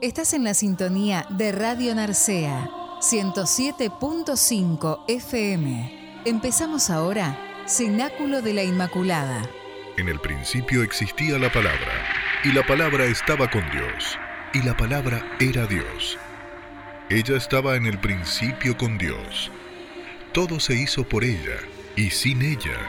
Estás en la sintonía de Radio Narcea, 107.5 FM. Empezamos ahora, Cenáculo de la Inmaculada. En el principio existía la palabra, y la palabra estaba con Dios, y la palabra era Dios. Ella estaba en el principio con Dios. Todo se hizo por ella, y sin ella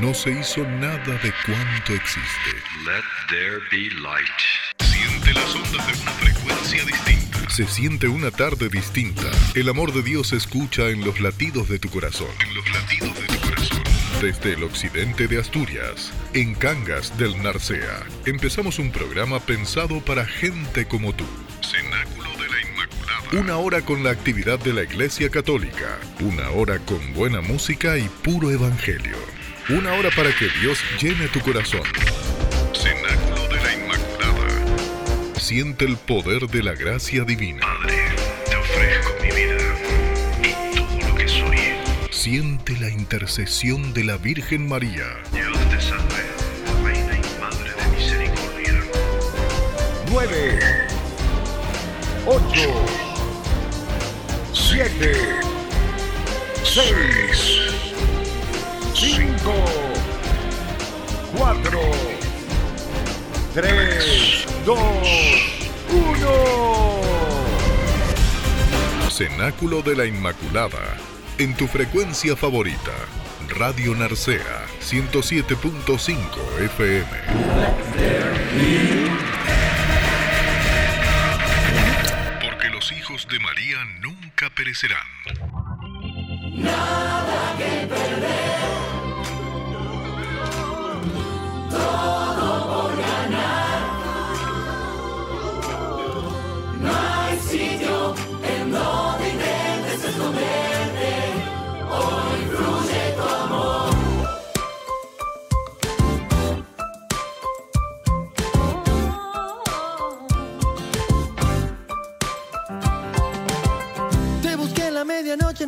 no se hizo nada de cuanto existe. Let there be light. Siente las ondas de una frecuencia distinta. Se siente una tarde distinta. El amor de Dios se escucha en los latidos de tu corazón. En los latidos de tu corazón. Desde el occidente de Asturias, en Cangas del Narcea, empezamos un programa pensado para gente como tú. Cenáculo de la Inmaculada. Una hora con la actividad de la Iglesia Católica. Una hora con buena música y puro evangelio. Una hora para que Dios llene tu corazón. Siente el poder de la gracia divina. Padre, te ofrezco mi vida y todo lo que soy. Siente la intercesión de la Virgen María. Dios te salve, Reina y Madre de Misericordia. 9, 8, 7, 6, 5, 4, 3, 2, 1. Cenáculo de la Inmaculada. En tu frecuencia favorita. Radio Narcea 107.5 FM. Porque los hijos de María nunca perecerán. Te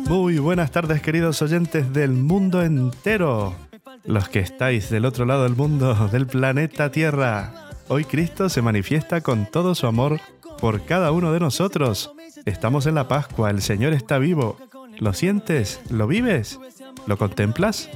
Muy buenas tardes queridos oyentes del mundo entero, los que estáis del otro lado del mundo, del planeta Tierra. Hoy Cristo se manifiesta con todo su amor por cada uno de nosotros. Estamos en la Pascua, el Señor está vivo. ¿Lo sientes? ¿Lo vives? ¿Lo contemplas?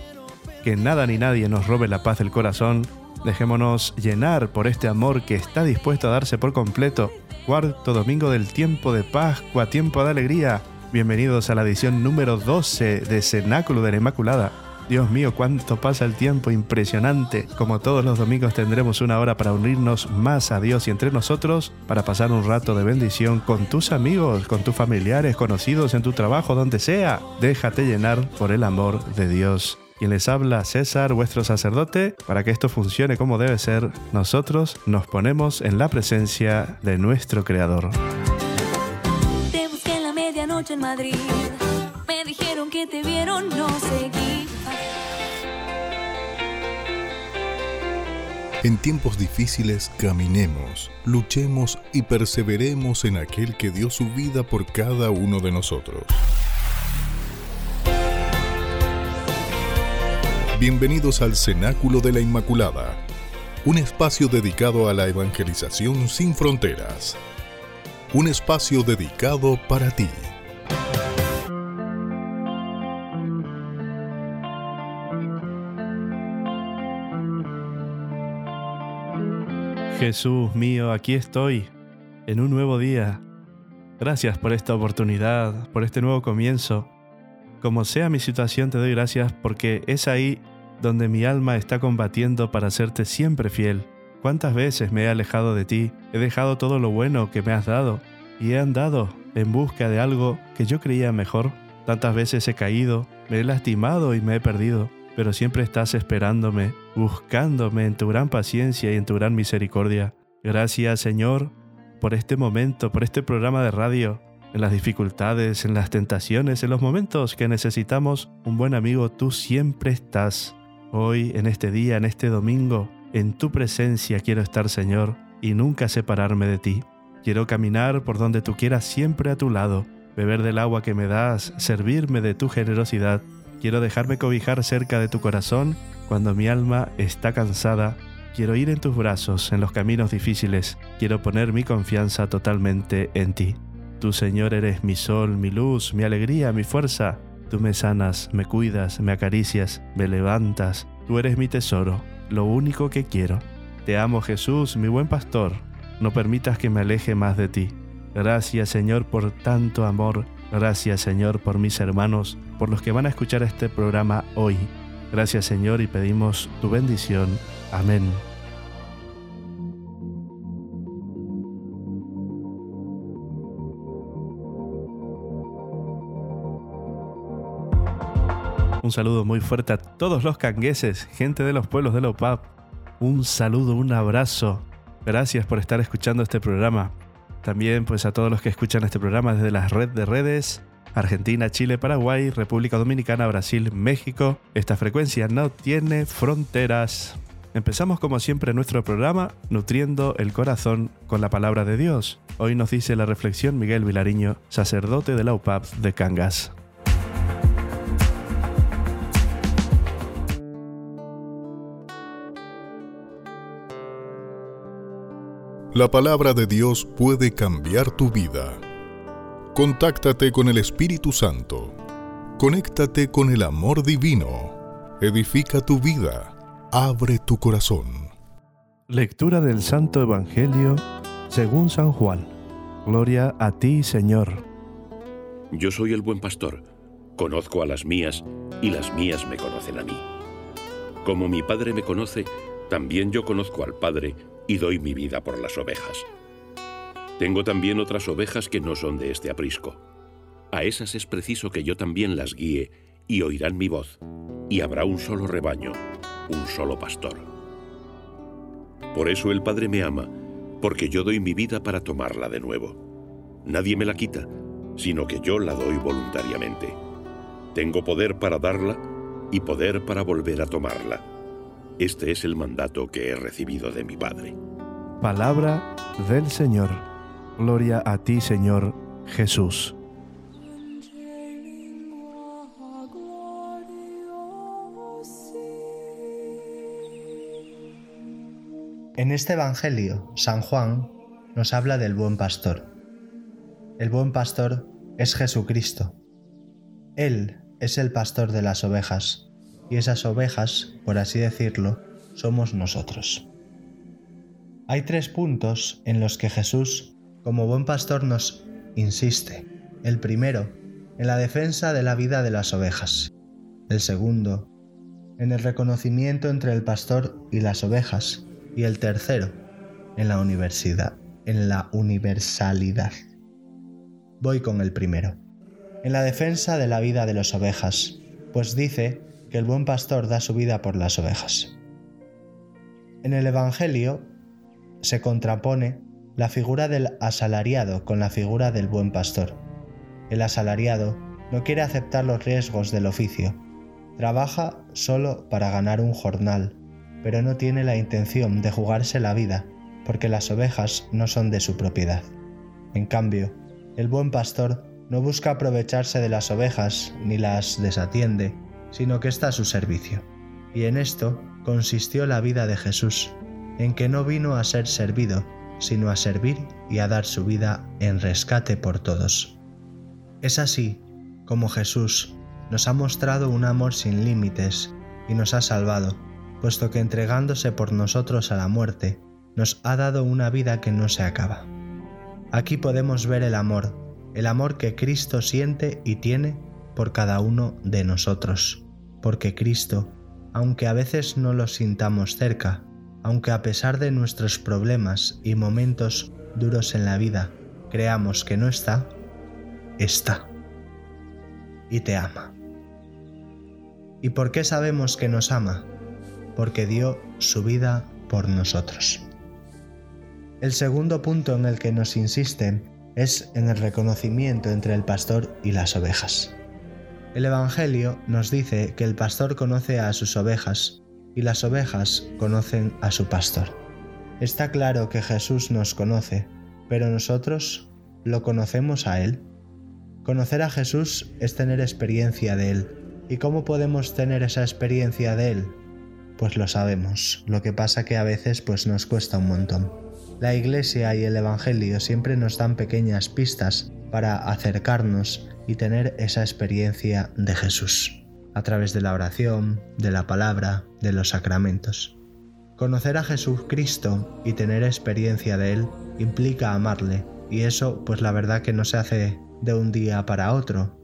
Que nada ni nadie nos robe la paz del corazón. Dejémonos llenar por este amor que está dispuesto a darse por completo. Cuarto domingo del tiempo de Pascua, tiempo de alegría. Bienvenidos a la edición número 12 de Cenáculo de la Inmaculada. Dios mío, cuánto pasa el tiempo, impresionante. Como todos los domingos tendremos una hora para unirnos más a Dios y entre nosotros, para pasar un rato de bendición con tus amigos, con tus familiares, conocidos en tu trabajo, donde sea. Déjate llenar por el amor de Dios. Quien les habla, César, vuestro sacerdote, para que esto funcione como debe ser, nosotros nos ponemos en la presencia de nuestro Creador. En Madrid. Me dijeron que te vieron, no seguí. En tiempos difíciles caminemos, luchemos y perseveremos en aquel que dio su vida por cada uno de nosotros. Bienvenidos al Cenáculo de la Inmaculada, un espacio dedicado a la evangelización sin fronteras. Un espacio dedicado para ti. Jesús mío, aquí estoy, en un nuevo día. Gracias por esta oportunidad, por este nuevo comienzo. Como sea mi situación, te doy gracias porque es ahí donde mi alma está combatiendo para hacerte siempre fiel. ¿Cuántas veces me he alejado de ti? He dejado todo lo bueno que me has dado y he andado en busca de algo que yo creía mejor. Tantas veces he caído, me he lastimado y me he perdido, pero siempre estás esperándome, buscándome en tu gran paciencia y en tu gran misericordia. Gracias, Señor, por este momento, por este programa de radio, en las dificultades, en las tentaciones, en los momentos que necesitamos un buen amigo, tú siempre estás. Hoy, en este día, en este domingo, en tu presencia quiero estar, Señor, y nunca separarme de ti. Quiero caminar por donde tú quieras siempre a tu lado, beber del agua que me das, servirme de tu generosidad. Quiero dejarme cobijar cerca de tu corazón cuando mi alma está cansada Quiero ir en tus brazos en los caminos difíciles. Quiero poner mi confianza totalmente en ti. Tú, Señor, eres mi sol, mi luz, mi alegría, mi fuerza. Tú me sanas, me cuidas, me acaricias, me levantas. Tú eres mi tesoro, lo único que quiero. Te amo, Jesús, mi buen pastor. No permitas que me aleje más de ti. Gracias, Señor, por tanto amor. Gracias, Señor, por mis hermanos, por los que van a escuchar este programa hoy. Gracias, Señor, y pedimos tu bendición. Amén. Un saludo muy fuerte a todos los cangueses, gente de los pueblos de Lopap. Un saludo, un abrazo. Gracias por estar escuchando este programa. También pues a todos los que escuchan este programa desde la red de redes, Argentina, Chile, Paraguay, República Dominicana, Brasil, México. Esta frecuencia no tiene fronteras. Empezamos como siempre nuestro programa nutriendo el corazón con la palabra de Dios. Hoy nos dice la reflexión Miguel Vilariño, sacerdote de la UPAP de Cangas. La palabra de Dios puede cambiar tu vida. Contáctate con el Espíritu Santo. Conéctate con el amor divino. Edifica tu vida. Abre tu corazón. Lectura del Santo Evangelio según San Juan. Gloria a ti, Señor. Yo soy el buen pastor. Conozco a las mías y las mías me conocen a mí. Como mi Padre me conoce, también yo conozco al Padre y doy mi vida por las ovejas. Tengo también otras ovejas que no son de este aprisco. A esas es preciso que yo también las guíe y oirán mi voz, y habrá un solo rebaño, un solo pastor. Por eso el Padre me ama, porque yo doy mi vida para tomarla de nuevo. Nadie me la quita, sino que yo la doy voluntariamente. Tengo poder para darla y poder para volver a tomarla. Este es el mandato que he recibido de mi Padre. Palabra del Señor. Gloria a ti, Señor Jesús. En este Evangelio, San Juan nos habla del buen pastor. El buen pastor es Jesucristo. Él es el pastor de las ovejas, y esas ovejas, por así decirlo, somos nosotros. Hay tres puntos en los que Jesús, como buen pastor, nos insiste. El primero, en la defensa de la vida de las ovejas. El segundo, en el reconocimiento entre el pastor y las ovejas. Y el tercero, en la universidad, en la universalidad. Voy con el primero. En la defensa de la vida de las ovejas, pues dice que el buen pastor da su vida por las ovejas. En el Evangelio se contrapone la figura del asalariado con la figura del buen pastor. El asalariado no quiere aceptar los riesgos del oficio. Trabaja solo para ganar un jornal, pero no tiene la intención de jugarse la vida, porque las ovejas no son de su propiedad. En cambio, el buen pastor no busca aprovecharse de las ovejas ni las desatiende, sino que está a su servicio. Y en esto consistió la vida de Jesús, en que no vino a ser servido, sino a servir y a dar su vida en rescate por todos. Es así como Jesús nos ha mostrado un amor sin límites y nos ha salvado, puesto que entregándose por nosotros a la muerte, nos ha dado una vida que no se acaba. Aquí podemos ver el amor, el amor que Cristo siente y tiene por cada uno de nosotros, porque Cristo, aunque a veces no lo sintamos cerca, aunque a pesar de nuestros problemas y momentos duros en la vida creamos que no está, está. Y te ama. ¿Y por qué sabemos que nos ama? Porque dio su vida por nosotros. El segundo punto en el que nos insisten es en el reconocimiento entre el pastor y las ovejas. El Evangelio nos dice que el pastor conoce a sus ovejas y las ovejas conocen a su pastor. Está claro que Jesús nos conoce, pero nosotros lo conocemos a Él. Conocer a Jesús es tener experiencia de Él. ¿Y cómo podemos tener esa experiencia de Él? pues lo sabemos. Lo que pasa que a veces pues nos cuesta un montón. La iglesia y el Evangelio siempre nos dan pequeñas pistas para acercarnos y tener esa experiencia de Jesús, a través de la oración, de la palabra, de los sacramentos. Conocer a Jesucristo y tener experiencia de Él implica amarle, y eso pues la verdad que no se hace de un día para otro.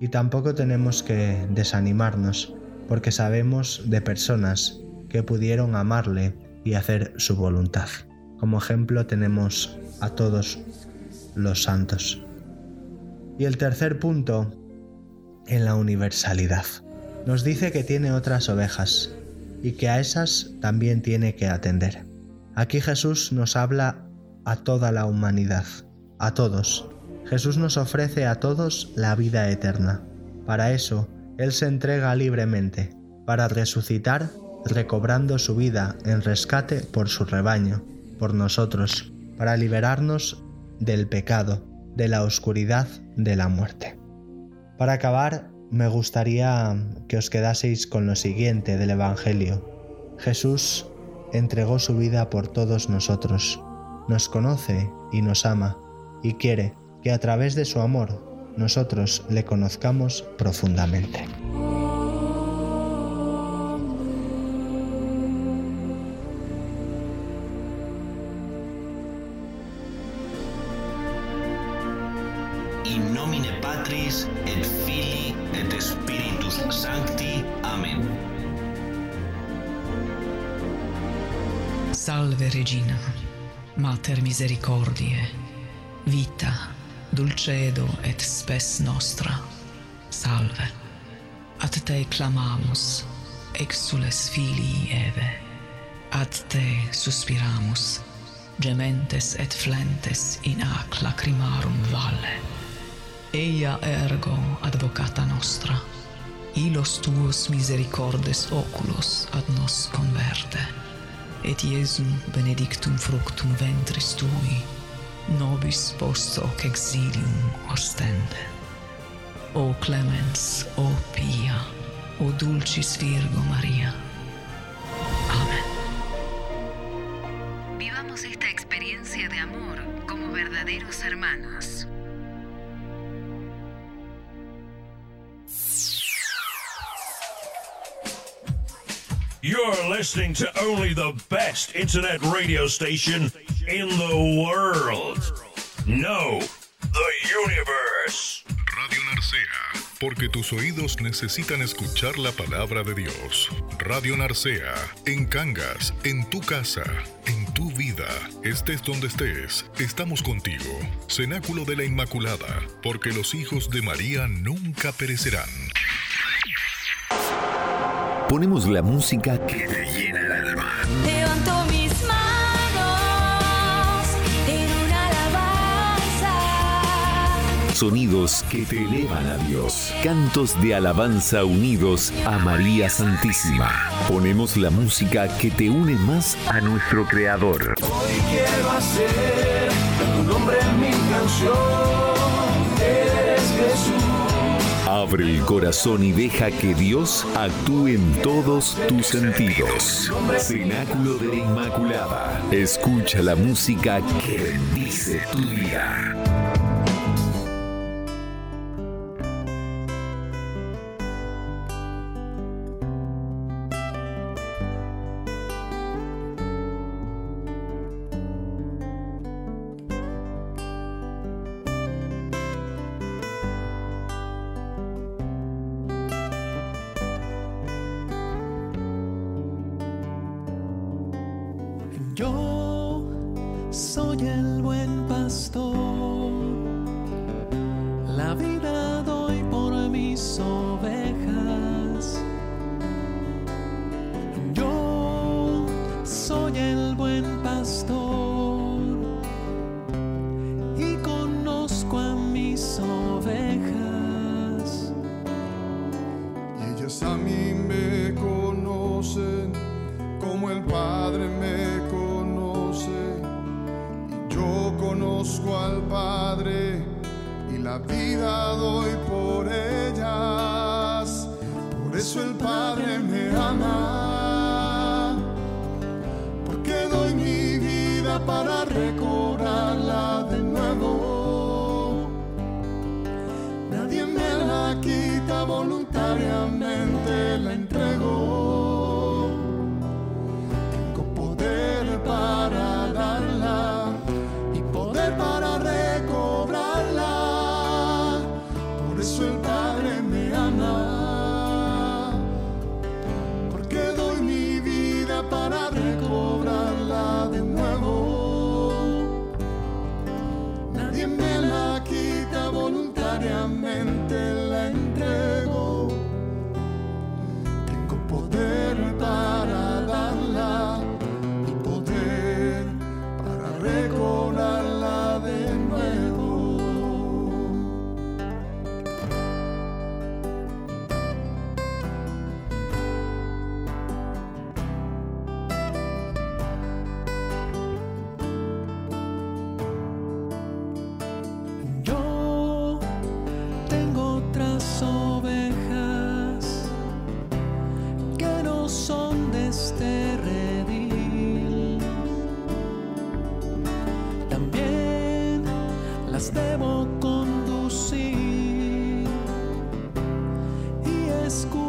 Y tampoco tenemos que desanimarnos, porque sabemos de personas que pudieron amarle y hacer su voluntad. Como ejemplo tenemos a todos los santos. Y el tercer punto, en la universalidad. Nos dice que tiene otras ovejas, y que a esas también tiene que atender. Aquí Jesús nos habla a toda la humanidad, a todos. Jesús nos ofrece a todos la vida eterna. Para eso, Él se entrega libremente, para resucitar recobrando su vida en rescate por su rebaño, por nosotros, para liberarnos del pecado, de la oscuridad, de la muerte. Para acabar, me gustaría que os quedaseis con lo siguiente del Evangelio. Jesús entregó su vida por todos nosotros, nos conoce y nos ama, y quiere que a través de su amor nosotros le conozcamos profundamente. In nomine Patris et Salve Regina, Mater misericordie, vita, dulcedo et spes nostra. Salve. Ad te clamamus, exules filii Eve. Ad te suspiramus, gementes et flentes in ac lacrimarum valle. Eia ergo advocata nostra, ilos tuos misericordes oculos ad nos converte et Iesum benedictum fructum ventris tui, nobis post hoc exilium ostende. O clemens, o pia, o dulcis Virgo Maria. Amén. Vivamos esta experiencia de amor como verdaderos hermanos. You're listening to only the best internet radio station in the world. No, the universe. Radio Narcea, porque tus oídos necesitan escuchar la palabra de Dios. Radio Narcea, en Cangas, en tu casa, en tu vida, estés donde estés, estamos contigo. Cenáculo de la Inmaculada, porque los hijos de María nunca perecerán. Ponemos la música que te llena el alma. Levanto mis manos en una alabanza. Sonidos que te elevan a Dios. Cantos de alabanza unidos a María Santísima. Ponemos la música que te une más a nuestro Creador. Hoy quiero hacer tu nombre en mi canción. Abre el corazón y deja que Dios actúe en todos tus sentidos. Cenáculo de la Inmaculada. Escucha la música que bendice tu vida. Pastor. Y conozco a mis ovejas. Ellas a mí me conocen como el Padre me conoce. Y yo conozco al Padre y la vida doy por ellas. Por eso el Padre las debo conducir. Y escucharán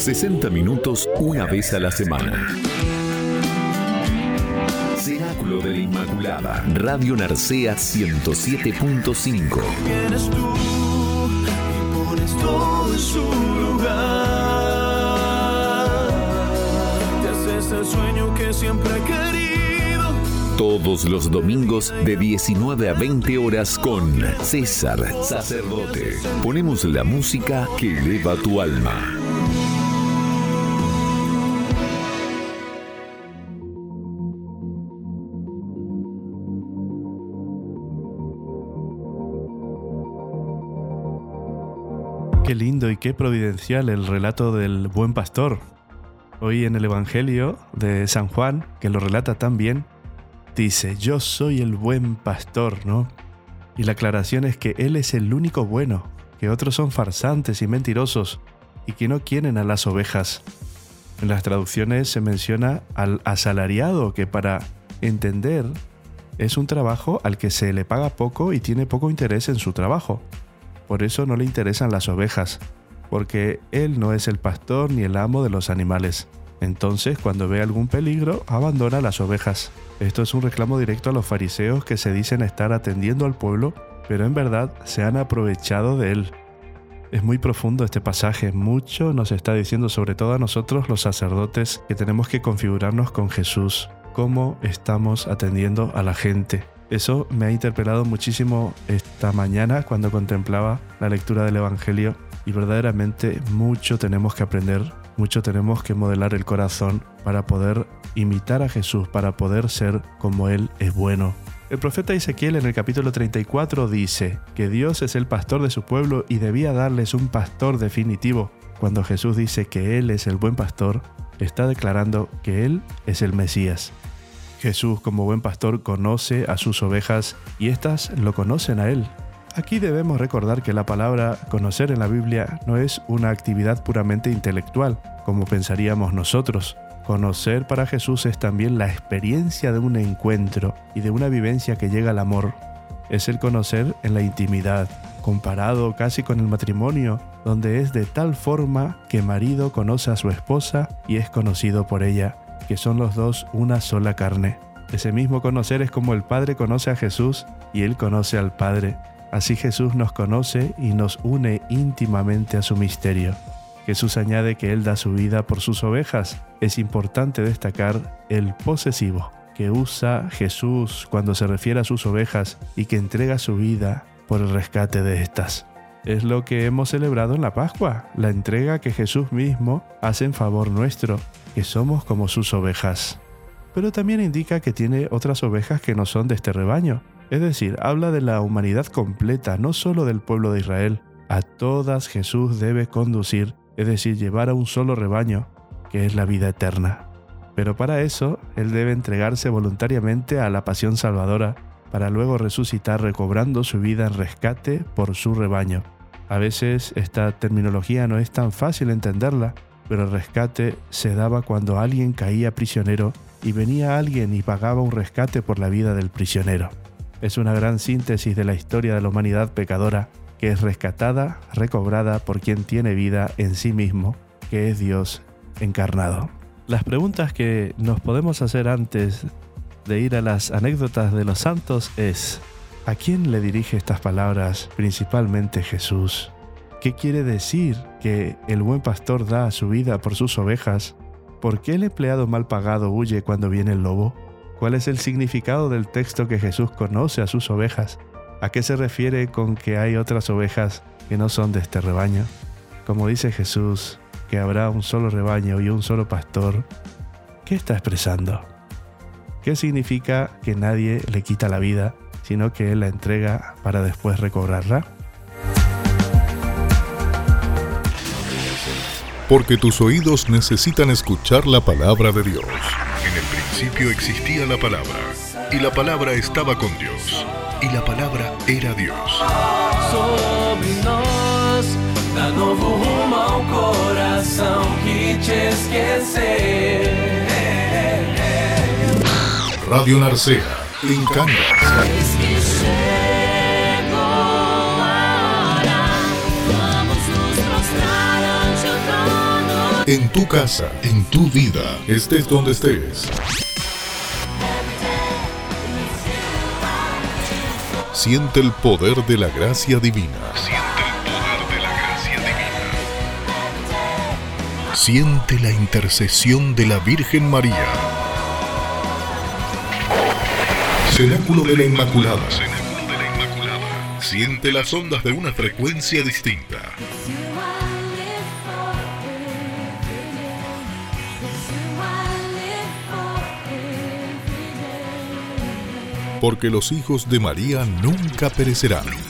60 minutos una vez a la semana. Cenáculo de la Inmaculada. Radio Narcea 107.5. Vienes tú y pones todo en su lugar. Te haces el sueño que siempre he querido. Todos los domingos de 19 a 20 horas con César Sacerdote. Ponemos la música que eleva tu alma. Qué lindo y qué providencial el relato del buen pastor. Hoy en el Evangelio de San Juan, que lo relata tan bien, dice, yo soy el buen pastor, ¿no? Y la aclaración es que Él es el único bueno, que otros son farsantes y mentirosos y que no quieren a las ovejas. En las traducciones se menciona al asalariado, que para entender es un trabajo al que se le paga poco y tiene poco interés en su trabajo. Por eso no le interesan las ovejas, porque él no es el pastor ni el amo de los animales. Entonces, cuando ve algún peligro, abandona las ovejas. Esto es un reclamo directo a los fariseos que se dicen estar atendiendo al pueblo, pero en verdad se han aprovechado de él. Es muy profundo este pasaje, mucho nos está diciendo sobre todo a nosotros los sacerdotes que tenemos que configurarnos con Jesús, cómo estamos atendiendo a la gente. Eso me ha interpelado muchísimo esta mañana cuando contemplaba la lectura del Evangelio y verdaderamente mucho tenemos que aprender, mucho tenemos que modelar el corazón para poder imitar a Jesús, para poder ser como Él es bueno. El profeta Ezequiel en el capítulo 34 dice que Dios es el pastor de su pueblo y debía darles un pastor definitivo. Cuando Jesús dice que Él es el buen pastor, está declarando que Él es el Mesías. Jesús como buen pastor conoce a sus ovejas y éstas lo conocen a Él. Aquí debemos recordar que la palabra conocer en la Biblia no es una actividad puramente intelectual, como pensaríamos nosotros. Conocer para Jesús es también la experiencia de un encuentro y de una vivencia que llega al amor. Es el conocer en la intimidad, comparado casi con el matrimonio, donde es de tal forma que marido conoce a su esposa y es conocido por ella, que son los dos una sola carne. Ese mismo conocer es como el Padre conoce a Jesús y Él conoce al Padre. Así Jesús nos conoce y nos une íntimamente a su misterio. Jesús añade que Él da su vida por sus ovejas. Es importante destacar el posesivo que usa Jesús cuando se refiere a sus ovejas y que entrega su vida por el rescate de estas. Es lo que hemos celebrado en la Pascua, la entrega que Jesús mismo hace en favor nuestro, que somos como sus ovejas. Pero también indica que tiene otras ovejas que no son de este rebaño, es decir, habla de la humanidad completa, no solo del pueblo de Israel. A todas Jesús debe conducir, es decir, llevar a un solo rebaño, que es la vida eterna. Pero para eso, Él debe entregarse voluntariamente a la pasión salvadora, para luego resucitar recobrando su vida en rescate por su rebaño. A veces esta terminología no es tan fácil entenderla, pero el rescate se daba cuando alguien caía prisionero y venía alguien y pagaba un rescate por la vida del prisionero es una gran síntesis de la historia de la humanidad pecadora que es rescatada, recobrada por quien tiene vida en sí mismo, que es Dios encarnado. Las preguntas que nos podemos hacer antes de ir a las anécdotas de los santos es, ¿a quién le dirige estas palabras principalmente Jesús? ¿Qué quiere decir que el buen pastor da su vida por sus ovejas? ¿Por qué el empleado mal pagado huye cuando viene el lobo? ¿Cuál es el significado del texto que Jesús conoce a sus ovejas? ¿A qué se refiere con que hay otras ovejas que no son de este rebaño? Como dice Jesús, que habrá un solo rebaño y un solo pastor, ¿qué está expresando? ¿Qué significa que nadie le quita la vida, sino que Él la entrega para después recobrarla? Porque tus oídos necesitan escuchar la palabra de Dios. En el principio existía la palabra, y la palabra estaba con Dios, y la palabra era Dios. Sobre nós, dá novo rumo ao coração que te esquecer. Radio Narcea, en Cangas. En tu casa, en tu vida, estés donde estés. Siente el poder de la gracia divina. Siente el poder de la gracia divina. Siente la intercesión de la Virgen María. Cenáculo de la Inmaculada. Siente las ondas de una frecuencia distinta. Porque los hijos de María. Nunca perecerán.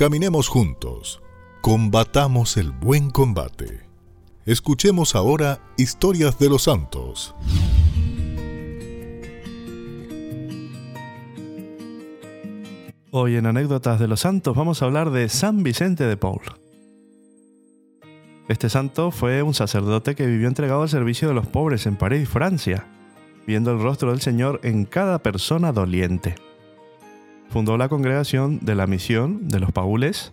Caminemos juntos, combatamos el buen combate. Escuchemos ahora historias de los santos. Hoy en Anécdotas de los Santos vamos a hablar de San Vicente de Paul. Este santo fue un sacerdote que vivió entregado al servicio de los pobres en París, Francia. viendo el rostro del Señor en cada persona doliente. Fundó la congregación de la misión de los Paules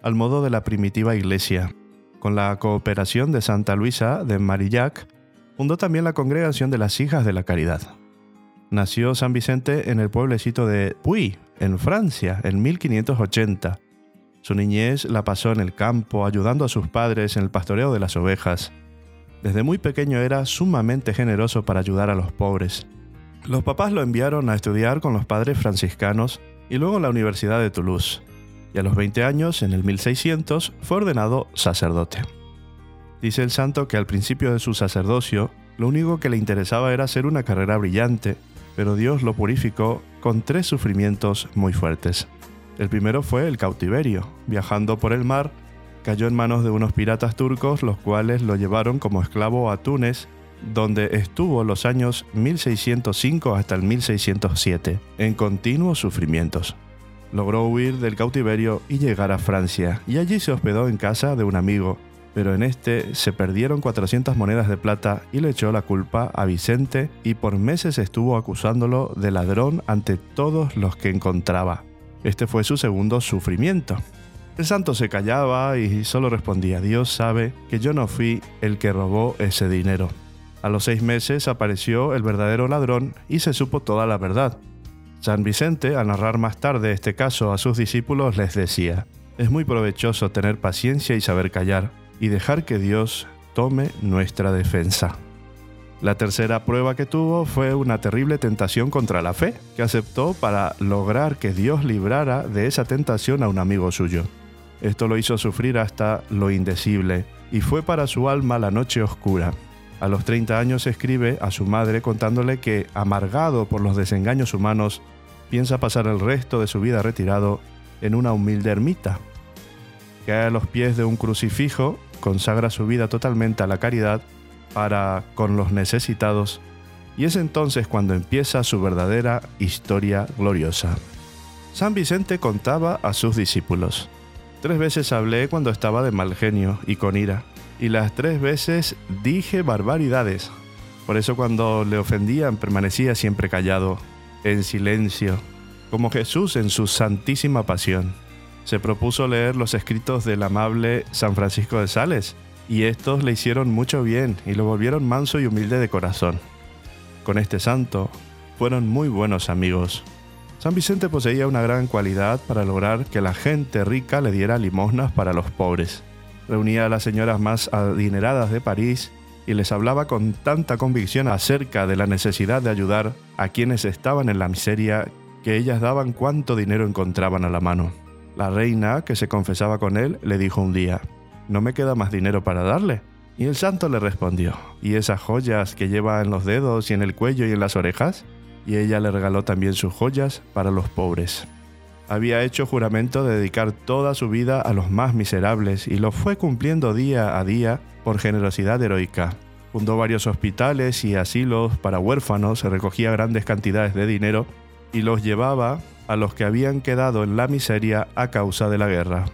al modo de la primitiva iglesia. Con la cooperación de Santa Luisa de Marillac, fundó también la congregación de las Hijas de la Caridad. Nació San Vicente en el pueblecito de Puy, en Francia, en 1580. Su niñez la pasó en el campo, ayudando a sus padres en el pastoreo de las ovejas. Desde muy pequeño era sumamente generoso para ayudar a los pobres. Los papás lo enviaron a estudiar con los padres franciscanos y luego en la Universidad de Toulouse. Y a los 20 años, en el 1600, fue ordenado sacerdote. Dice el santo que al principio de su sacerdocio, lo único que le interesaba era hacer una carrera brillante pero Dios lo purificó con tres sufrimientos muy fuertes. El primero fue el cautiverio. Viajando por el mar, cayó en manos de unos piratas turcos, los cuales lo llevaron como esclavo a Túnez, donde estuvo los años 1605 hasta el 1607, en continuos sufrimientos. Logró huir del cautiverio y llegar a Francia, y allí se hospedó en casa de un amigo, pero en este se perdieron 400 monedas de plata y le echó la culpa a Vicente y por meses estuvo acusándolo de ladrón ante todos los que encontraba. Este fue su segundo sufrimiento. El santo se callaba y solo respondía, Dios sabe que yo no fui el que robó ese dinero. A los seis meses apareció el verdadero ladrón y se supo toda la verdad. San Vicente, al narrar más tarde este caso a sus discípulos, les decía, es muy provechoso tener paciencia y saber callar y dejar que Dios tome nuestra defensa. La tercera prueba que tuvo fue una terrible tentación contra la fe, que aceptó para lograr que Dios librara de esa tentación a un amigo suyo. Esto lo hizo sufrir hasta lo indecible, y fue para su alma la noche oscura. A los 30 años escribe a su madre contándole que, amargado por los desengaños humanos, piensa pasar el resto de su vida retirado en una humilde ermita. Cae a los pies de un crucifijo consagra su vida totalmente a la caridad para con los necesitados, y es entonces cuando empieza su verdadera historia gloriosa. San Vicente contaba a sus discípulos, Tres veces hablé cuando estaba de mal genio y con ira, y las tres veces dije barbaridades. Por eso cuando le ofendían permanecía siempre callado, en silencio, como Jesús en su santísima pasión se propuso leer los escritos del amable San Francisco de Sales, y estos le hicieron mucho bien y lo volvieron manso y humilde de corazón. Con este santo fueron muy buenos amigos. San Vicente poseía una gran cualidad para lograr que la gente rica le diera limosnas para los pobres. Reunía a las señoras más adineradas de París y les hablaba con tanta convicción acerca de la necesidad de ayudar a quienes estaban en la miseria que ellas daban cuanto dinero encontraban a la mano. La reina, que se confesaba con él, le dijo un día, ¿no me queda más dinero para darle? Y el santo le respondió, ¿y esas joyas que lleva en los dedos y en el cuello y en las orejas? Y ella le regaló también sus joyas para los pobres. Había hecho juramento de dedicar toda su vida a los más miserables y lo fue cumpliendo día a día por generosidad heroica. Fundó varios hospitales y asilos para huérfanos, recogía grandes cantidades de dinero y los llevaba a los que habían quedado en la miseria a causa de la guerra.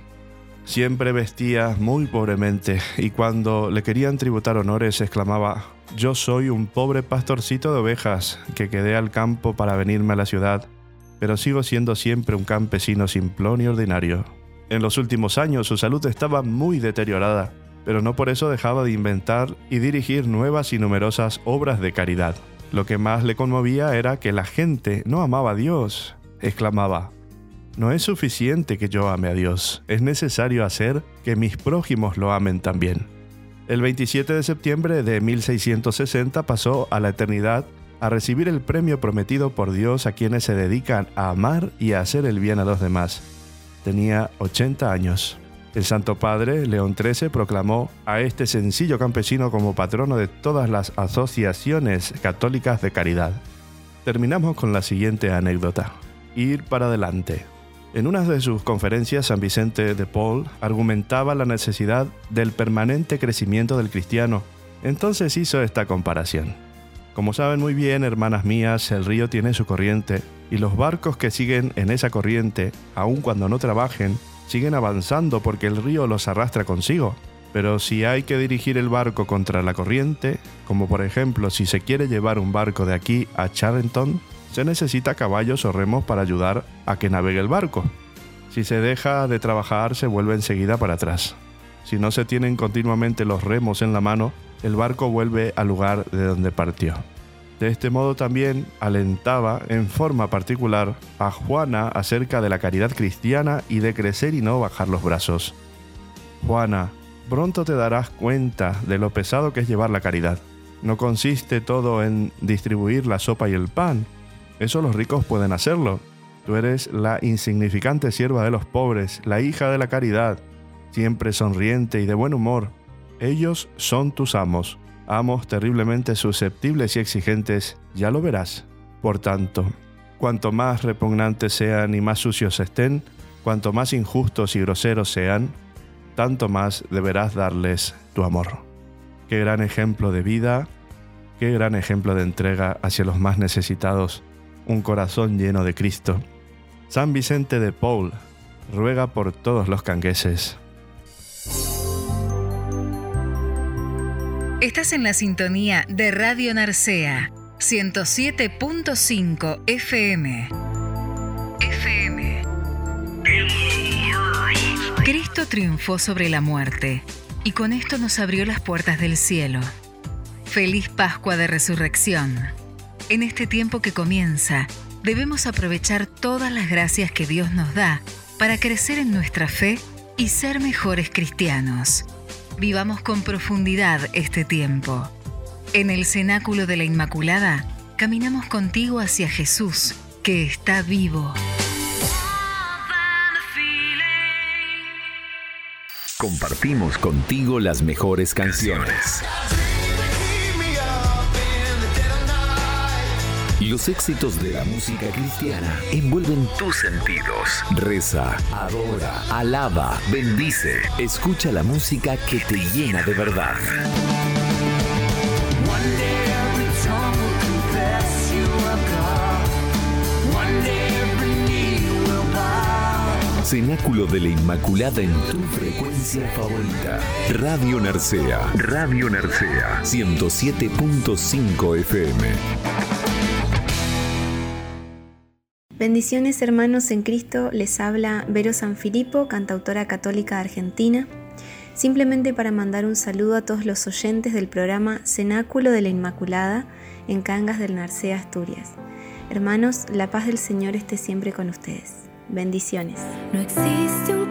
Siempre vestía muy pobremente y cuando le querían tributar honores exclamaba, yo soy un pobre pastorcito de ovejas que quedé al campo para venirme a la ciudad, pero sigo siendo siempre un campesino simplón y ordinario. En los últimos años su salud estaba muy deteriorada, pero no por eso dejaba de inventar y dirigir nuevas y numerosas obras de caridad. Lo que más le conmovía era que la gente no amaba a Dios, exclamaba, no es suficiente que yo ame a Dios, es necesario hacer que mis prójimos lo amen también. El 27 de septiembre de 1660 pasó a la eternidad a recibir el premio prometido por Dios a quienes se dedican a amar y a hacer el bien a los demás. Tenía 80 años. El Santo Padre, León XIII, proclamó a este sencillo campesino como patrono de todas las asociaciones católicas de caridad. Terminamos con la siguiente anécdota ir para adelante. En una de sus conferencias, San Vicente de Paul argumentaba la necesidad del permanente crecimiento del cristiano. Entonces hizo esta comparación. Como saben muy bien, hermanas mías, el río tiene su corriente y los barcos que siguen en esa corriente, aun cuando no trabajen, siguen avanzando porque el río los arrastra consigo. Pero si hay que dirigir el barco contra la corriente, como por ejemplo si se quiere llevar un barco de aquí a Charenton, se necesita caballos o remos para ayudar a que navegue el barco. Si se deja de trabajar se vuelve enseguida para atrás. Si no se tienen continuamente los remos en la mano, el barco vuelve al lugar de donde partió. De este modo también alentaba en forma particular a Juana acerca de la caridad cristiana y de crecer y no bajar los brazos. Juana, pronto te darás cuenta de lo pesado que es llevar la caridad. No consiste todo en distribuir la sopa y el pan. Eso los ricos pueden hacerlo. Tú eres la insignificante sierva de los pobres, la hija de la caridad, siempre sonriente y de buen humor. Ellos son tus amos, amos terriblemente susceptibles y exigentes, ya lo verás. Por tanto, cuanto más repugnantes sean y más sucios estén, cuanto más injustos y groseros sean, tanto más deberás darles tu amor. Qué gran ejemplo de vida, qué gran ejemplo de entrega hacia los más necesitados, un corazón lleno de Cristo. San Vicente de Paul ruega por todos los cangueses. Estás en la sintonía de Radio Narcea, 107.5 FM. Cristo triunfó sobre la muerte y con esto nos abrió las puertas del cielo. Feliz Pascua de Resurrección. En este tiempo que comienza, debemos aprovechar todas las gracias que Dios nos da para crecer en nuestra fe y ser mejores cristianos. Vivamos con profundidad este tiempo. En el cenáculo de la Inmaculada, caminamos contigo hacia Jesús, que está vivo. Compartimos contigo las mejores canciones. Los éxitos de la música cristiana envuelven tus sentidos. Reza, adora, alaba, bendice. Escucha la música que te llena de verdad. Cenáculo de la Inmaculada en tu frecuencia favorita. Radio Narcea. Radio Narcea. 107.5 FM. Bendiciones hermanos en Cristo, les habla Vero Sanfilippo, cantautora católica argentina, simplemente para mandar un saludo a todos los oyentes del programa Cenáculo de la Inmaculada en Cangas del Narcea, Asturias. Hermanos, la paz del Señor esté siempre con ustedes. Bendiciones. No existe un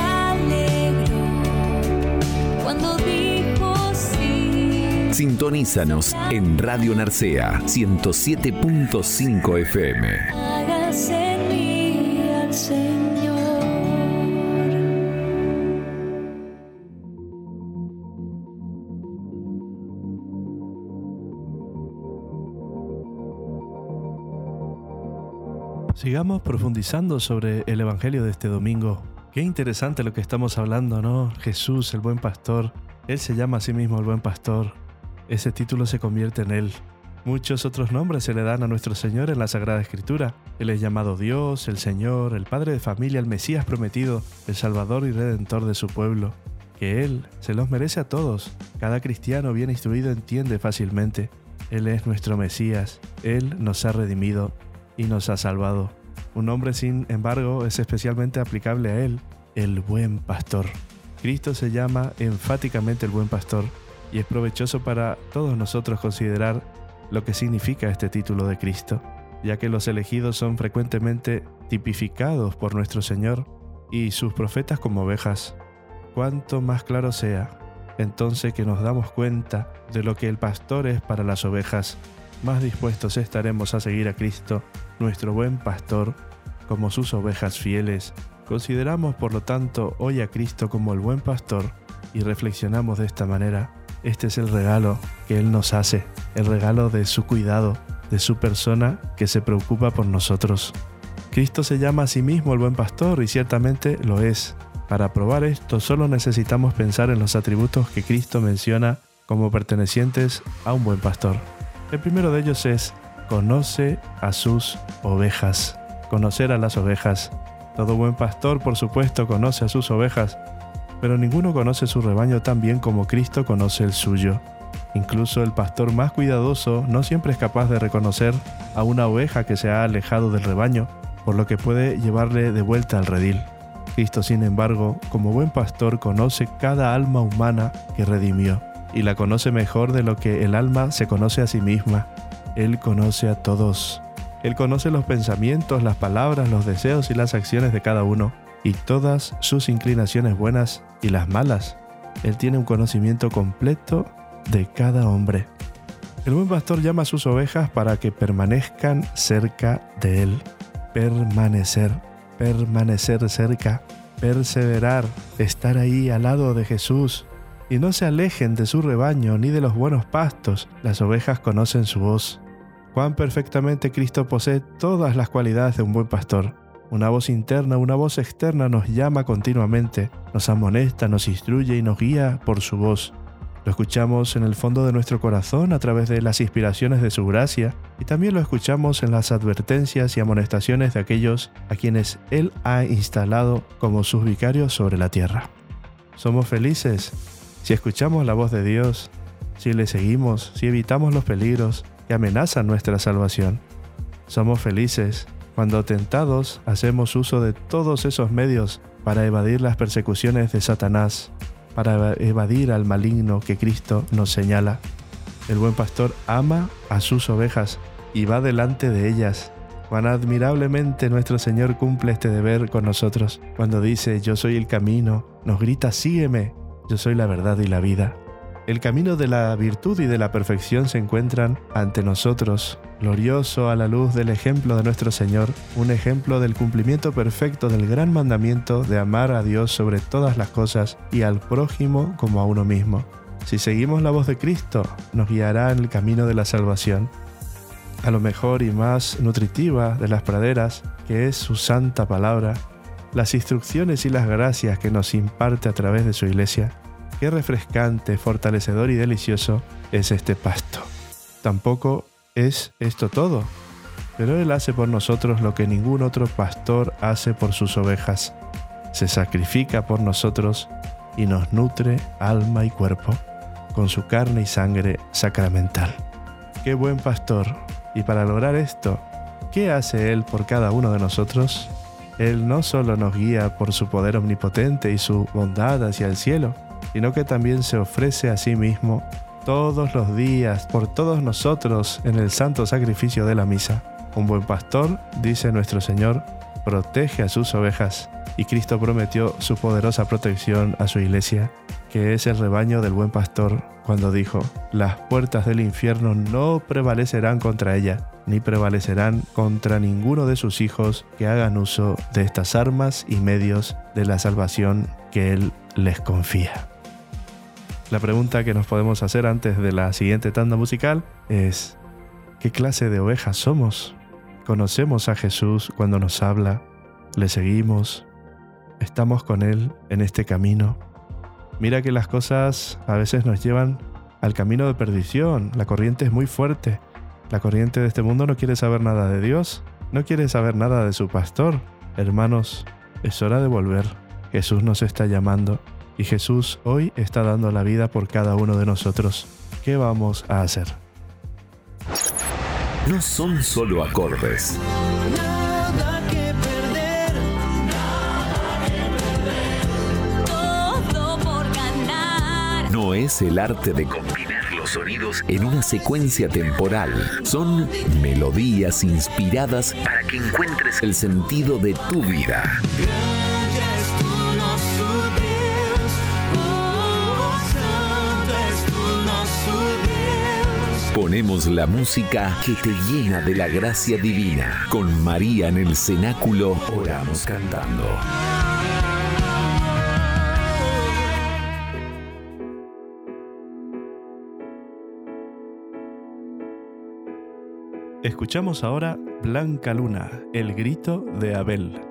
Sintonízanos en Radio Narcea 107.5 FM. Hágase al Señor. Sigamos profundizando sobre el Evangelio de este domingo. Qué interesante lo que estamos hablando, ¿no? Jesús, el buen pastor. Él se llama a sí mismo el buen pastor ese título se convierte en Él. Muchos otros nombres se le dan a nuestro Señor en la Sagrada Escritura. Él es llamado Dios, el Señor, el Padre de familia, el Mesías prometido, el Salvador y Redentor de su pueblo. Que Él se los merece a todos. Cada cristiano bien instruido entiende fácilmente. Él es nuestro Mesías. Él nos ha redimido y nos ha salvado. Un nombre, sin embargo, es especialmente aplicable a Él, el buen pastor. Cristo se llama enfáticamente el buen pastor y es provechoso para todos nosotros considerar lo que significa este título de Cristo, ya que los elegidos son frecuentemente tipificados por nuestro Señor y sus profetas como ovejas. Cuanto más claro sea, entonces que nos damos cuenta de lo que el pastor es para las ovejas, más dispuestos estaremos a seguir a Cristo, nuestro buen pastor, como sus ovejas fieles. Consideramos por lo tanto hoy a Cristo como el buen pastor y reflexionamos de esta manera. Este es el regalo que Él nos hace, el regalo de su cuidado, de su persona que se preocupa por nosotros. Cristo se llama a sí mismo el buen pastor y ciertamente lo es. Para probar esto solo necesitamos pensar en los atributos que Cristo menciona como pertenecientes a un buen pastor. El primero de ellos es conoce a sus ovejas. Conocer a las ovejas. Todo buen pastor, por supuesto, conoce a sus ovejas, pero ninguno conoce su rebaño tan bien como Cristo conoce el suyo. Incluso el pastor más cuidadoso no siempre es capaz de reconocer a una oveja que se ha alejado del rebaño, por lo que puede llevarle de vuelta al redil. Cristo, sin embargo, como buen pastor, conoce cada alma humana que redimió, y la conoce mejor de lo que el alma se conoce a sí misma. Él conoce a todos. Él conoce los pensamientos, las palabras, los deseos y las acciones de cada uno y todas sus inclinaciones buenas y las malas. Él tiene un conocimiento completo de cada hombre. El buen pastor llama a sus ovejas para que permanezcan cerca de él. Permanecer, permanecer cerca, perseverar, estar ahí al lado de Jesús, y no se alejen de su rebaño ni de los buenos pastos. Las ovejas conocen su voz. Cuán perfectamente Cristo posee todas las cualidades de un buen pastor. Una voz interna, una voz externa nos llama continuamente, nos amonesta, nos instruye y nos guía por su voz. Lo escuchamos en el fondo de nuestro corazón a través de las inspiraciones de su gracia y también lo escuchamos en las advertencias y amonestaciones de aquellos a quienes Él ha instalado como sus vicarios sobre la tierra. Somos felices si escuchamos la voz de Dios, si le seguimos, si evitamos los peligros que amenazan nuestra salvación. Somos felices cuando tentados hacemos uso de todos esos medios para evadir las persecuciones de Satanás para evadir al maligno que Cristo nos señala. El buen pastor ama a sus ovejas y va delante de ellas. Cuán admirablemente nuestro Señor cumple este deber con nosotros. Cuando dice, yo soy el camino, nos grita, sígueme, yo soy la verdad y la vida. El camino de la virtud y de la perfección se encuentran ante nosotros, glorioso a la luz del ejemplo de nuestro Señor, un ejemplo del cumplimiento perfecto del gran mandamiento de amar a Dios sobre todas las cosas y al prójimo como a uno mismo. Si seguimos la voz de Cristo, nos guiará en el camino de la salvación. A lo mejor y más nutritiva de las praderas, que es su santa palabra, las instrucciones y las gracias que nos imparte a través de su iglesia, qué refrescante, fortalecedor y delicioso es este pasto. Tampoco es esto todo, pero Él hace por nosotros lo que ningún otro pastor hace por sus ovejas. Se sacrifica por nosotros y nos nutre alma y cuerpo con su carne y sangre sacramental. Qué buen pastor. Y para lograr esto, ¿qué hace Él por cada uno de nosotros? Él no solo nos guía por su poder omnipotente y su bondad hacia el cielo, sino que también se ofrece a sí mismo todos los días por todos nosotros en el santo sacrificio de la misa. Un buen pastor, dice nuestro Señor, protege a sus ovejas y Cristo prometió su poderosa protección a su iglesia, que es el rebaño del buen pastor, cuando dijo, las puertas del infierno no prevalecerán contra ella, ni prevalecerán contra ninguno de sus hijos que hagan uso de estas armas y medios de la salvación que Él les confía. La pregunta que nos podemos hacer antes de la siguiente tanda musical es, ¿qué clase de ovejas somos? ¿Conocemos a Jesús cuando nos habla? ¿Le seguimos? ¿Estamos con Él en este camino? Mira que las cosas a veces nos llevan al camino de perdición. La corriente es muy fuerte. La corriente de este mundo no quiere saber nada de Dios, no quiere saber nada de su pastor. Hermanos, es hora de volver. Jesús nos está llamando y Jesús hoy está dando la vida por cada uno de nosotros. ¿Qué vamos a hacer? No son solo acordes. Nada que perder, nada que perder, todo por ganar. No es el arte de combinar los sonidos en una secuencia temporal. Son melodías inspiradas para que encuentres el sentido de tu vida. Ponemos la música que te llena de la gracia divina. Con María en el cenáculo oramos cantando. Escuchamos ahora Blanca Luna, el grito de Abel.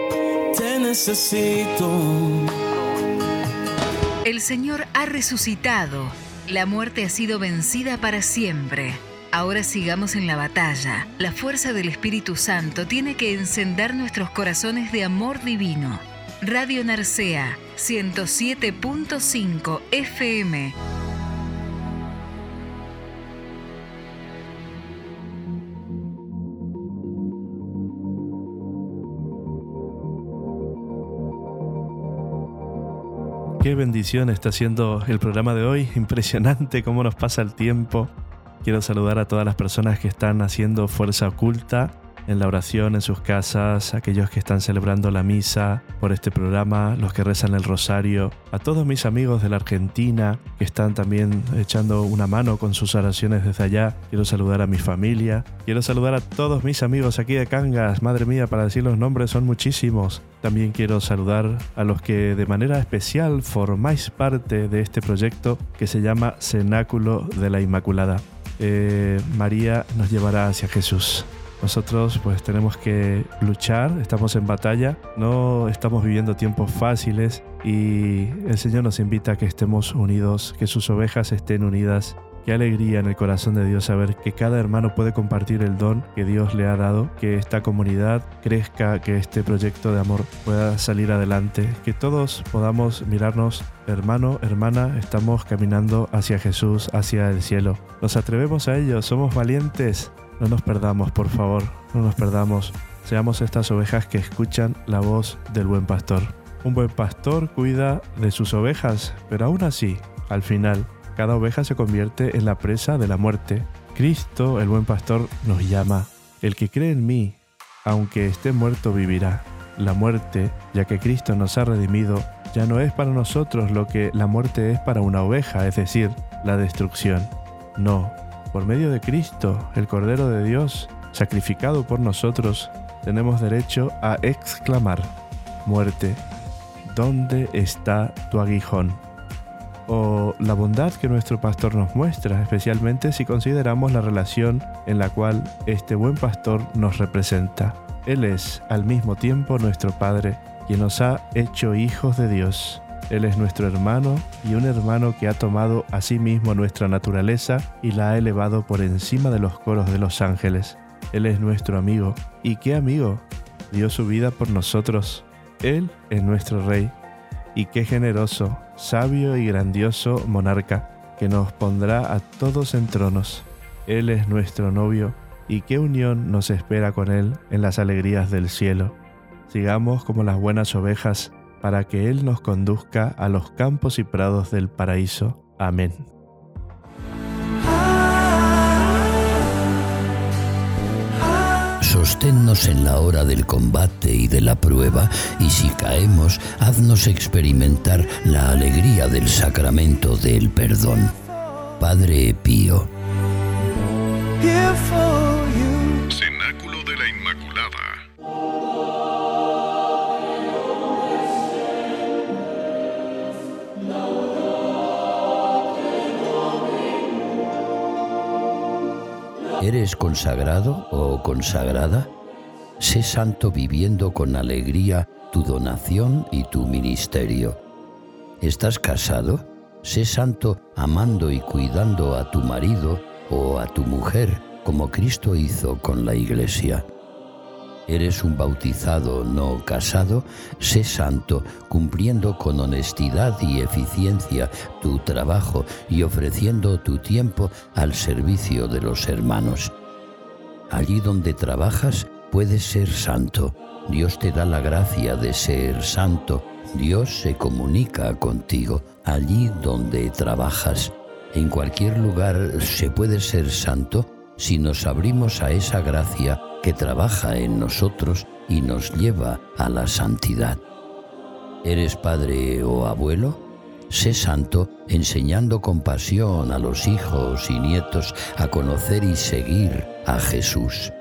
El Señor ha resucitado. La muerte ha sido vencida para siempre. Ahora sigamos en la batalla. La fuerza del Espíritu Santo tiene que encender nuestros corazones de amor divino. Radio Narcea 107.5 FM. Qué bendición está siendo el programa de hoy. Impresionante cómo nos pasa el tiempo. Quiero saludar a todas las personas que están haciendo fuerza oculta en la oración en sus casas, aquellos que están celebrando la misa por este programa, los que rezan el rosario, a todos mis amigos de la Argentina que están también echando una mano con sus oraciones desde allá. Quiero saludar a mi familia, quiero saludar a todos mis amigos aquí de Cangas. Madre mía, para decir los nombres son muchísimos. También quiero saludar a los que de manera especial formáis parte de este proyecto que se llama Cenáculo de la Inmaculada. Eh, María nos llevará hacia Jesús. Nosotros pues tenemos que luchar, estamos en batalla, no estamos viviendo tiempos fáciles y el Señor nos invita a que estemos unidos, que sus ovejas estén unidas. Qué alegría en el corazón de Dios saber que cada hermano puede compartir el don que Dios le ha dado, que esta comunidad crezca, que este proyecto de amor pueda salir adelante, que todos podamos mirarnos, hermano, hermana, estamos caminando hacia Jesús, hacia el cielo. Nos atrevemos a ello, somos valientes, no nos perdamos, por favor, no nos perdamos. Seamos estas ovejas que escuchan la voz del buen pastor. Un buen pastor cuida de sus ovejas, pero aún así, al final, cada oveja se convierte en la presa de la muerte. Cristo, el buen pastor, nos llama. El que cree en mí, aunque esté muerto, vivirá. La muerte, ya que Cristo nos ha redimido, ya no es para nosotros lo que la muerte es para una oveja, es decir, la destrucción. No, por medio de Cristo, el Cordero de Dios, sacrificado por nosotros, tenemos derecho a exclamar, muerte, ¿dónde está tu aguijón? O la bondad que nuestro pastor nos muestra, especialmente si consideramos la relación en la cual este buen pastor nos representa. Él es al mismo tiempo nuestro Padre, quien nos ha hecho hijos de Dios. Él es nuestro hermano y un hermano que ha tomado a sí mismo nuestra naturaleza y la ha elevado por encima de los coros de los ángeles. Él es nuestro amigo. ¿Y qué amigo? Dio su vida por nosotros. Él es nuestro rey. Y qué generoso, sabio y grandioso monarca, que nos pondrá a todos en tronos. Él es nuestro novio y qué unión nos espera con Él en las alegrías del cielo. Sigamos como las buenas ovejas para que Él nos conduzca a los campos y prados del paraíso. Amén. Sosténnos en la hora del combate y de la prueba, y si caemos, haznos experimentar la alegría del sacramento del perdón. Padre Pío. ¿Eres consagrado o consagrada? Sé santo viviendo con alegría tu donación y tu ministerio. ¿Estás casado? Sé santo amando y cuidando a tu marido o a tu mujer como Cristo hizo con la iglesia. Eres un bautizado no casado, sé santo, cumpliendo con honestidad y eficiencia tu trabajo y ofreciendo tu tiempo al servicio de los hermanos. Allí donde trabajas, puedes ser santo. Dios te da la gracia de ser santo. Dios se comunica contigo allí donde trabajas. En cualquier lugar se puede ser santo si nos abrimos a esa gracia que trabaja en nosotros y nos lleva a la santidad. ¿Eres padre o abuelo? Sé santo enseñando compasión a los hijos y nietos a conocer y seguir a Jesús.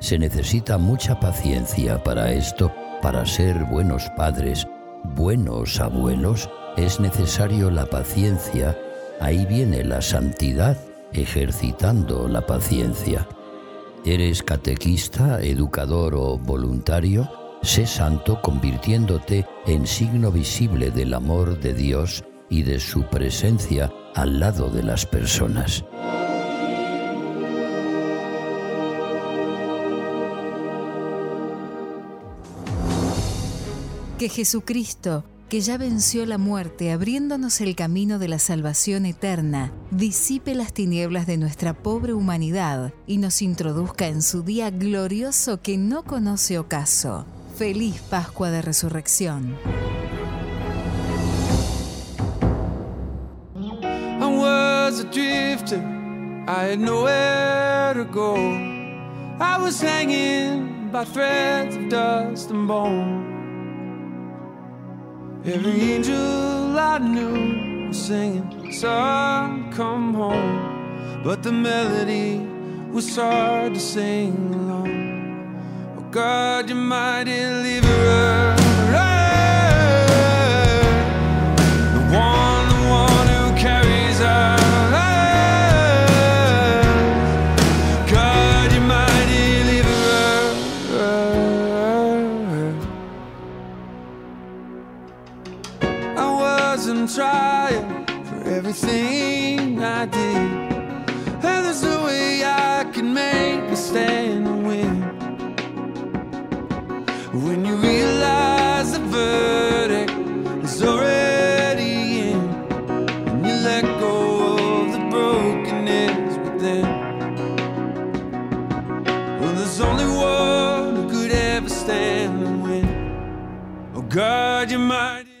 Se necesita mucha paciencia para esto, para ser buenos padres, buenos abuelos, es necesario la paciencia, ahí viene la santidad ejercitando la paciencia. ¿Eres catequista, educador o voluntario? Sé santo convirtiéndote en signo visible del amor de Dios y de su presencia al lado de las personas. Que Jesucristo que ya venció la muerte abriéndonos el camino de la salvación eterna, disipe las tinieblas de nuestra pobre humanidad y nos introduzca en su día glorioso que no conoce ocaso. Feliz Pascua de Resurrección. I had nowhere to go. I was hanging by threads of dust and bone. Every angel I knew was singing, Son, come home. But the melody was hard to sing along. Oh God, you mighty deliverer.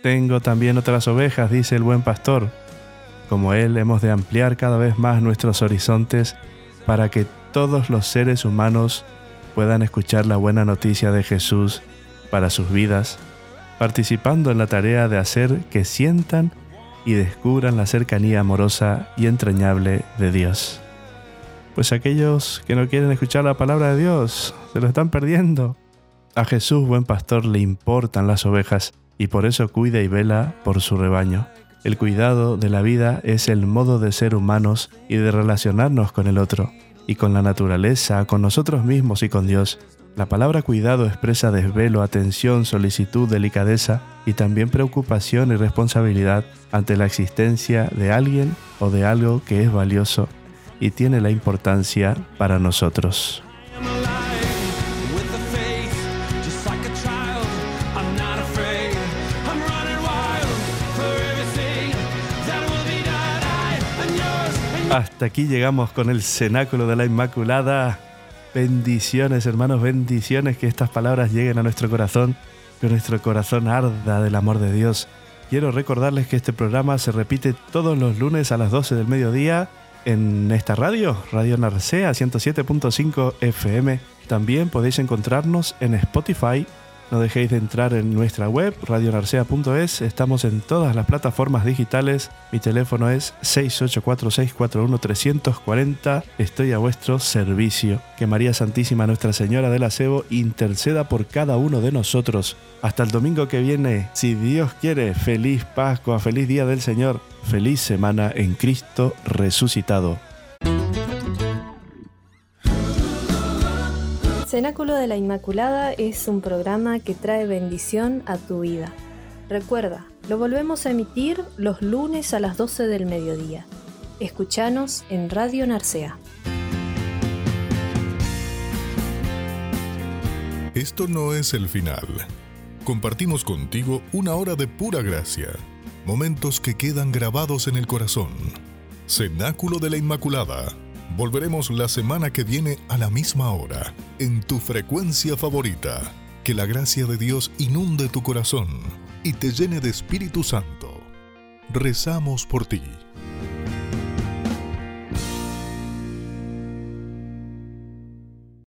Tengo también otras ovejas, dice el buen pastor. Como él hemos de ampliar cada vez más nuestros horizontes para que todos los seres humanos puedan escuchar la buena noticia de Jesús para sus vidas, participando en la tarea de hacer que sientan y descubran la cercanía amorosa y entrañable de Dios. Pues aquellos que no quieren escuchar la palabra de Dios se lo están perdiendo. A Jesús, buen pastor, le importan las ovejas y por eso cuida y vela por su rebaño. El cuidado de la vida es el modo de ser humanos y de relacionarnos con el otro, y con la naturaleza, con nosotros mismos y con Dios. La palabra cuidado expresa desvelo, atención, solicitud, delicadeza y también preocupación y responsabilidad ante la existencia de alguien o de algo que es valioso y tiene la importancia para nosotros. Hasta aquí llegamos con el cenáculo de la Inmaculada. Bendiciones, hermanos, bendiciones, que estas palabras lleguen a nuestro corazón, que nuestro corazón arda del amor de Dios. Quiero recordarles que este programa se repite todos los lunes a las 12 del mediodía en esta radio, Radio Narcea 107.5 FM. También podéis encontrarnos en Spotify no dejéis de entrar en nuestra web, radionarcea.es. Estamos en todas las plataformas digitales. Mi teléfono es 684-641-340. Estoy a vuestro servicio. Que María Santísima, Nuestra Señora del Acebo, interceda por cada uno de nosotros. Hasta el domingo que viene, si Dios quiere, feliz Pascua, feliz Día del Señor, feliz semana en Cristo resucitado. Cenáculo de la Inmaculada es un programa que trae bendición a tu vida. Recuerda, lo volvemos a emitir los lunes a las 12 del mediodía. Escuchanos en Radio Narcea. Esto no es el final. Compartimos contigo una hora de pura gracia, momentos que quedan grabados en el corazón. Cenáculo de la Inmaculada Volveremos la semana que viene a la misma hora, en tu frecuencia favorita. Que la gracia de Dios inunde tu corazón y te llene de Espíritu Santo. Rezamos por ti.